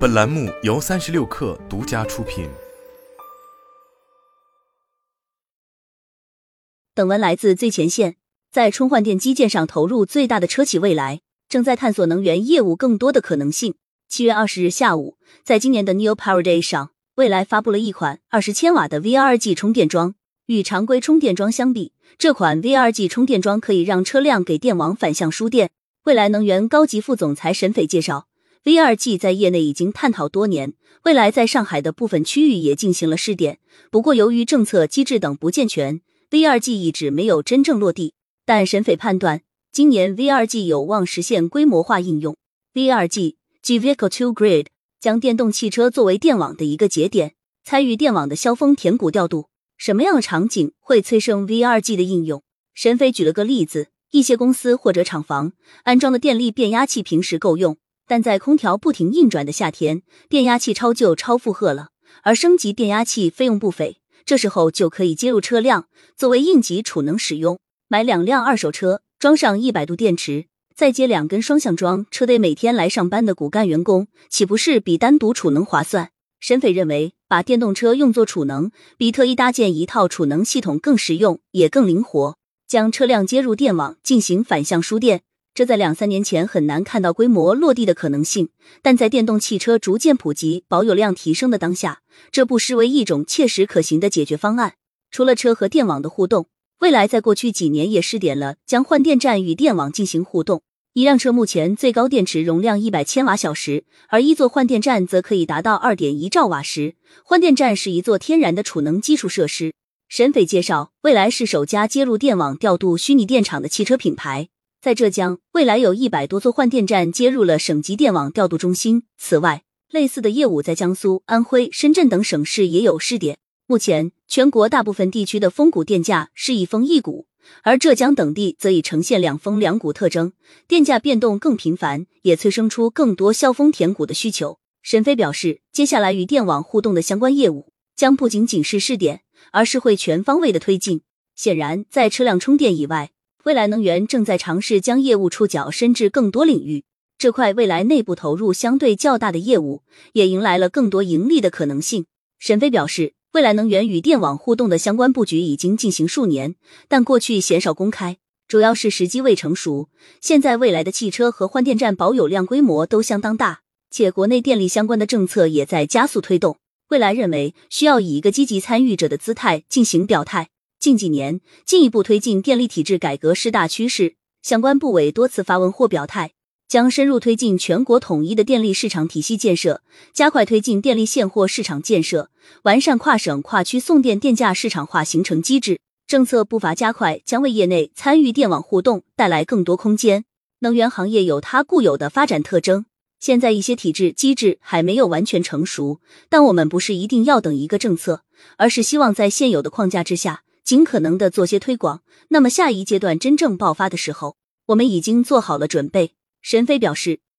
本栏目由三十六氪独家出品。本文来自最前线。在充换电基建上投入最大的车企未来，正在探索能源业务更多的可能性。七月二十日下午，在今年的 New Power Day 上，未来发布了一款二十千瓦的 V R G 充电桩。与常规充电桩相比，这款 V R G 充电桩可以让车辆给电网反向输电。未来能源高级副总裁沈斐介绍 VRG 在业内已经探讨多年，未来在上海的部分区域也进行了试点。不过，由于政策机制等不健全，VRG 一直没有真正落地。但沈斐判断，今年 VRG 有望实现规模化应用。VRG G Vehicle to Grid 将电动汽车作为电网的一个节点，参与电网的削峰填谷调度。什么样的场景会催生 VRG 的应用？沈斐举了个例子：一些公司或者厂房安装的电力变压器平时够用，但在空调不停运转的夏天，变压器超旧、超负荷了，而升级电压器费用不菲。这时候就可以接入车辆作为应急储能使用。买两辆二手车，装上一百度电池，再接两根双向桩，车队每天来上班的骨干员工，岂不是比单独储能划算？沈斐认为，把电动车用作储能，比特意搭建一套储能系统更实用，也更灵活。将车辆接入电网进行反向输电，这在两三年前很难看到规模落地的可能性，但在电动汽车逐渐普及、保有量提升的当下，这不失为一种切实可行的解决方案。除了车和电网的互动。未来在过去几年也试点了将换电站与电网进行互动。一辆车目前最高电池容量一百千瓦小时，而一座换电站则可以达到二点一兆瓦时。换电站是一座天然的储能基础设施。沈斐介绍，未来是首家接入电网调度虚拟电厂的汽车品牌。在浙江，未来有一百多座换电站接入了省级电网调度中心。此外，类似的业务在江苏、安徽、深圳等省市也有试点。目前，全国大部分地区的峰谷电价是一峰一谷，而浙江等地则已呈现两峰两谷特征，电价变动更频繁，也催生出更多削峰填谷的需求。沈飞表示，接下来与电网互动的相关业务将不仅仅是试点，而是会全方位的推进。显然，在车辆充电以外，未来能源正在尝试将业务触角伸至更多领域。这块未来内部投入相对较大的业务，也迎来了更多盈利的可能性。沈飞表示。未来能源与电网互动的相关布局已经进行数年，但过去鲜少公开，主要是时机未成熟。现在未来的汽车和换电站保有量规模都相当大，且国内电力相关的政策也在加速推动。未来认为需要以一个积极参与者的姿态进行表态。近几年进一步推进电力体制改革是大趋势，相关部委多次发文或表态。将深入推进全国统一的电力市场体系建设，加快推进电力现货市场建设，完善跨省跨区送电电价市场化形成机制。政策步伐加快，将为业内参与电网互动带来更多空间。能源行业有它固有的发展特征，现在一些体制机制还没有完全成熟，但我们不是一定要等一个政策，而是希望在现有的框架之下，尽可能的做些推广。那么下一阶段真正爆发的时候，我们已经做好了准备。神飞表示，